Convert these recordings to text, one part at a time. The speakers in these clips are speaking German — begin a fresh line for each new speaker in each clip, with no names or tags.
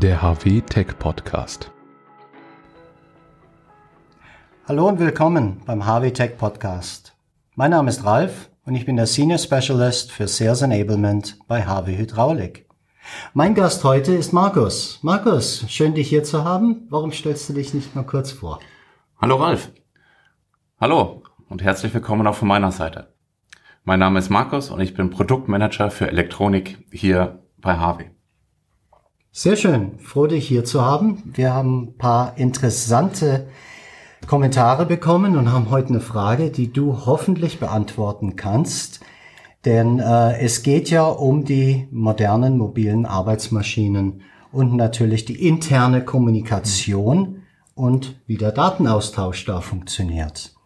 der HW Tech Podcast.
Hallo und willkommen beim HW Tech Podcast. Mein Name ist Ralf und ich bin der Senior Specialist für Sales Enablement bei HW Hydraulik. Mein Gast heute ist Markus. Markus, schön dich hier zu haben. Warum stellst du dich nicht mal kurz vor?
Hallo Ralf. Hallo und herzlich willkommen auch von meiner Seite. Mein Name ist Markus und ich bin Produktmanager für Elektronik hier bei HW.
Sehr schön, froh dich hier zu haben. Wir haben ein paar interessante Kommentare bekommen und haben heute eine Frage, die du hoffentlich beantworten kannst. Denn äh, es geht ja um die modernen mobilen Arbeitsmaschinen und natürlich die interne Kommunikation und wie der Datenaustausch da funktioniert.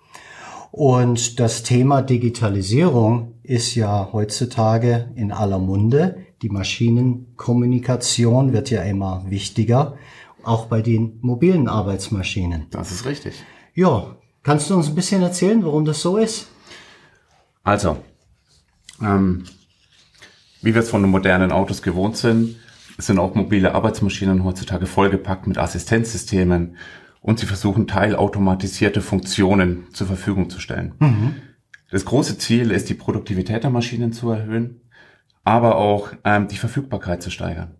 Und das Thema Digitalisierung ist ja heutzutage in aller Munde. Die Maschinenkommunikation wird ja immer wichtiger, auch bei den mobilen Arbeitsmaschinen.
Das ist richtig.
Ja, kannst du uns ein bisschen erzählen, warum das so ist?
Also, ähm, wie wir es von den modernen Autos gewohnt sind, sind auch mobile Arbeitsmaschinen heutzutage vollgepackt mit Assistenzsystemen und sie versuchen teilautomatisierte Funktionen zur Verfügung zu stellen. Mhm. Das große Ziel ist, die Produktivität der Maschinen zu erhöhen, aber auch ähm, die Verfügbarkeit zu steigern.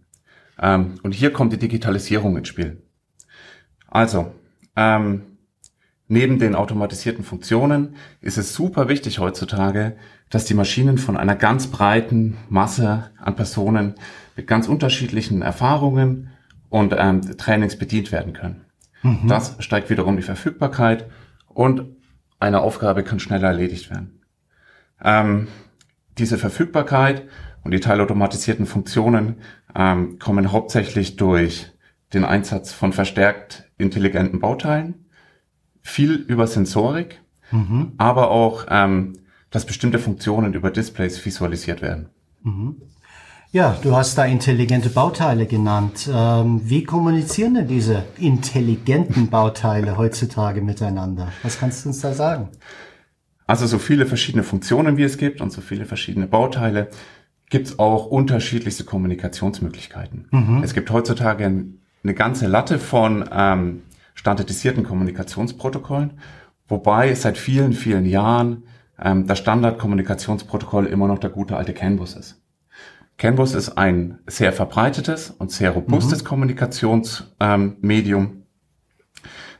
Ähm, und hier kommt die Digitalisierung ins Spiel. Also, ähm, neben den automatisierten Funktionen ist es super wichtig heutzutage, dass die Maschinen von einer ganz breiten Masse an Personen mit ganz unterschiedlichen Erfahrungen und ähm, Trainings bedient werden können. Mhm. Das steigt wiederum die Verfügbarkeit und eine Aufgabe kann schneller erledigt werden. Ähm, diese Verfügbarkeit und die teilautomatisierten Funktionen ähm, kommen hauptsächlich durch den Einsatz von verstärkt intelligenten Bauteilen, viel über Sensorik, mhm. aber auch, ähm, dass bestimmte Funktionen über Displays visualisiert werden.
Mhm. Ja, du hast da intelligente Bauteile genannt. Ähm, wie kommunizieren denn diese intelligenten Bauteile heutzutage miteinander? Was kannst du uns da sagen?
Also so viele verschiedene Funktionen wie es gibt und so viele verschiedene Bauteile gibt es auch unterschiedlichste Kommunikationsmöglichkeiten. Mhm. Es gibt heutzutage eine ganze Latte von ähm, standardisierten Kommunikationsprotokollen, wobei seit vielen, vielen Jahren ähm, das Standardkommunikationsprotokoll immer noch der gute alte CAN-Bus ist. CAN-Bus ist ein sehr verbreitetes und sehr robustes mhm. Kommunikationsmedium.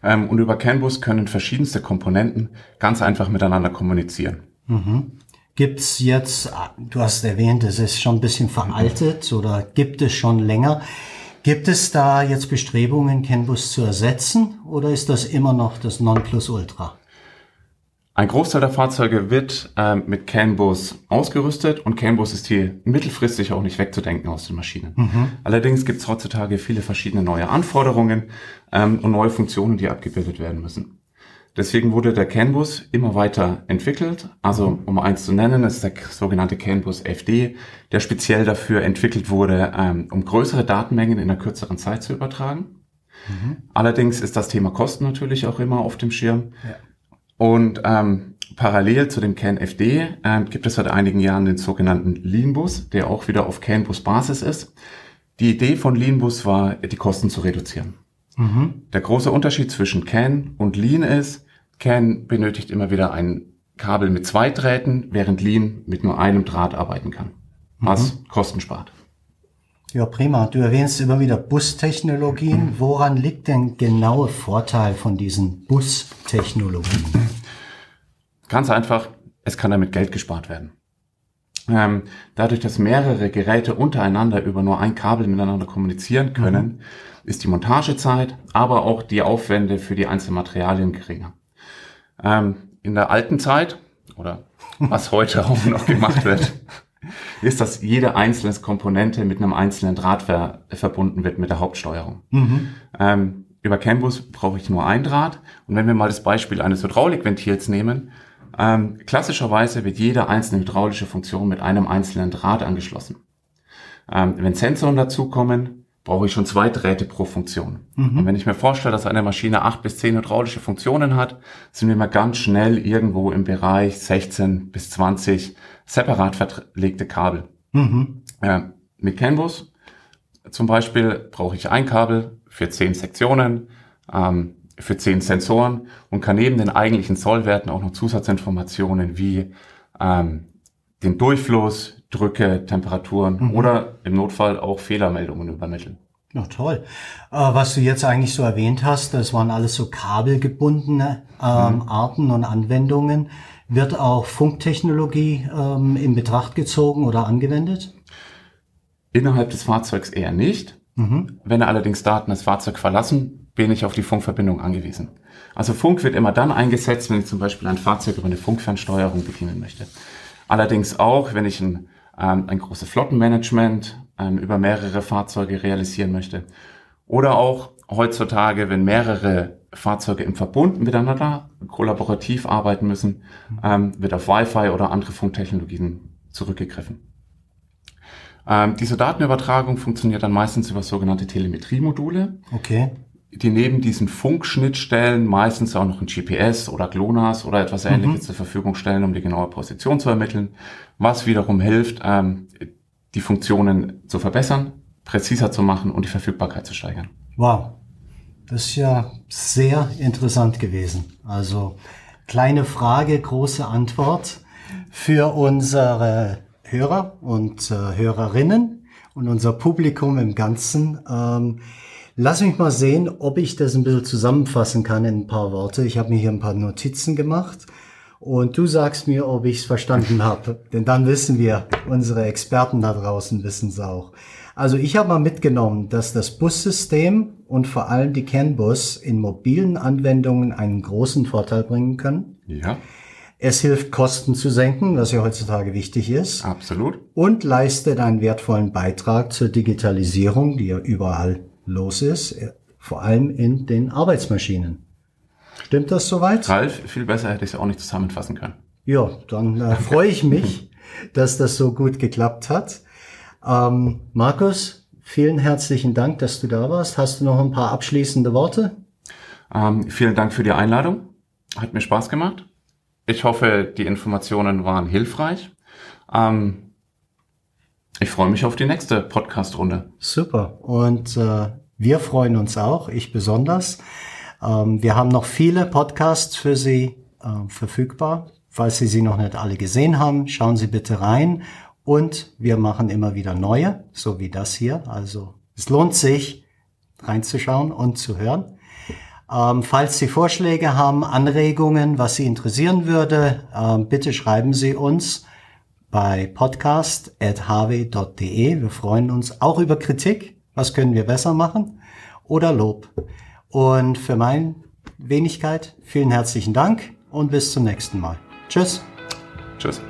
Ähm, und über CAN-Bus können verschiedenste Komponenten ganz einfach miteinander kommunizieren.
Mhm. Gibt's jetzt, du hast erwähnt, es ist schon ein bisschen veraltet oder gibt es schon länger. Gibt es da jetzt Bestrebungen, CAN-Bus zu ersetzen oder ist das immer noch das Nonplusultra?
Ein Großteil der Fahrzeuge wird äh, mit CAN-Bus ausgerüstet und CAN-Bus ist hier mittelfristig auch nicht wegzudenken aus den Maschinen. Mhm. Allerdings gibt es heutzutage viele verschiedene neue Anforderungen ähm, und neue Funktionen, die abgebildet werden müssen. Deswegen wurde der CAN-Bus immer weiter entwickelt. Also um eins zu nennen, ist der sogenannte CAN-Bus FD, der speziell dafür entwickelt wurde, ähm, um größere Datenmengen in einer kürzeren Zeit zu übertragen. Mhm. Allerdings ist das Thema Kosten natürlich auch immer auf dem Schirm. Ja. Und ähm, parallel zu dem CAN-FD äh, gibt es seit einigen Jahren den sogenannten Lean-Bus, der auch wieder auf CAN-Bus-Basis ist. Die Idee von Lean-Bus war, die Kosten zu reduzieren. Mhm. Der große Unterschied zwischen CAN und Lean ist, CAN benötigt immer wieder ein Kabel mit zwei Drähten, während Lean mit nur einem Draht arbeiten kann, was mhm. Kosten spart.
Ja, prima. Du erwähnst immer wieder Bustechnologien. Woran liegt denn genaue Vorteil von diesen Bustechnologien?
Ganz einfach, es kann damit Geld gespart werden. Ähm, dadurch, dass mehrere Geräte untereinander über nur ein Kabel miteinander kommunizieren können, mhm. ist die Montagezeit, aber auch die Aufwände für die einzelnen Materialien geringer. Ähm, in der alten Zeit, oder was heute auch noch gemacht wird, ist, dass jede einzelne Komponente mit einem einzelnen Draht ver verbunden wird mit der Hauptsteuerung. Mhm. Ähm, über Cambus brauche ich nur ein Draht. Und wenn wir mal das Beispiel eines Hydraulikventils nehmen, ähm, klassischerweise wird jede einzelne hydraulische Funktion mit einem einzelnen Draht angeschlossen. Ähm, wenn Sensoren dazukommen, brauche ich schon zwei Drähte pro Funktion. Mhm. Und wenn ich mir vorstelle, dass eine Maschine acht bis zehn hydraulische Funktionen hat, sind wir mal ganz schnell irgendwo im Bereich 16 bis 20 separat verlegte Kabel. Mhm. Äh, mit CAN-Bus Zum Beispiel brauche ich ein Kabel für zehn Sektionen, ähm, für zehn Sensoren und kann neben den eigentlichen Zollwerten auch noch Zusatzinformationen wie ähm, den Durchfluss, Drücke, Temperaturen mhm. oder im Notfall auch Fehlermeldungen übermitteln.
Na toll. Äh, was du jetzt eigentlich so erwähnt hast, das waren alles so kabelgebundene ähm, mhm. Arten und Anwendungen. Wird auch Funktechnologie ähm, in Betracht gezogen oder angewendet?
Innerhalb des Fahrzeugs eher nicht. Mhm. Wenn allerdings Daten das Fahrzeug verlassen, bin ich auf die Funkverbindung angewiesen. Also Funk wird immer dann eingesetzt, wenn ich zum Beispiel ein Fahrzeug über eine Funkfernsteuerung bedienen möchte. Allerdings auch, wenn ich ein, ähm, ein großes Flottenmanagement ähm, über mehrere Fahrzeuge realisieren möchte. Oder auch heutzutage, wenn mehrere Fahrzeuge im Verbund miteinander kollaborativ arbeiten müssen, ähm, wird auf Wi-Fi oder andere Funktechnologien zurückgegriffen. Ähm, diese Datenübertragung funktioniert dann meistens über sogenannte Telemetriemodule.
Okay.
Die neben diesen Funkschnittstellen meistens auch noch ein GPS oder GLONASS oder etwas ähnliches mhm. zur Verfügung stellen, um die genaue Position zu ermitteln, was wiederum hilft, ähm, die Funktionen zu verbessern, präziser zu machen und die Verfügbarkeit zu steigern.
Wow, das ist ja sehr interessant gewesen. Also kleine Frage, große Antwort für unsere Hörer und äh, Hörerinnen und unser Publikum im Ganzen. Ähm, lass mich mal sehen, ob ich das ein bisschen zusammenfassen kann in ein paar Worte. Ich habe mir hier ein paar Notizen gemacht und du sagst mir, ob ich es verstanden habe. Denn dann wissen wir, unsere Experten da draußen wissen es auch. Also ich habe mal mitgenommen, dass das Bussystem und vor allem die CAN-Bus in mobilen Anwendungen einen großen Vorteil bringen können.
Ja.
Es hilft, Kosten zu senken, was ja heutzutage wichtig ist.
Absolut.
Und leistet einen wertvollen Beitrag zur Digitalisierung, die ja überall los ist, vor allem in den Arbeitsmaschinen. Stimmt das soweit?
Ralf, viel besser hätte ich es auch nicht zusammenfassen können.
Ja, dann äh, freue ich mich, dass das so gut geklappt hat. Ähm, Markus, vielen herzlichen Dank, dass du da warst. Hast du noch ein paar abschließende Worte?
Ähm, vielen Dank für die Einladung. Hat mir Spaß gemacht. Ich hoffe, die Informationen waren hilfreich. Ähm, ich freue mich auf die nächste Podcast-Runde.
Super. Und äh, wir freuen uns auch, ich besonders. Ähm, wir haben noch viele Podcasts für Sie äh, verfügbar. Falls Sie sie noch nicht alle gesehen haben, schauen Sie bitte rein. Und wir machen immer wieder neue, so wie das hier. Also es lohnt sich, reinzuschauen und zu hören. Ähm, falls Sie Vorschläge haben, Anregungen, was Sie interessieren würde, ähm, bitte schreiben Sie uns bei podcast.hw.de. Wir freuen uns auch über Kritik. Was können wir besser machen? Oder Lob. Und für meine Wenigkeit vielen herzlichen Dank und bis zum nächsten Mal. Tschüss.
Tschüss.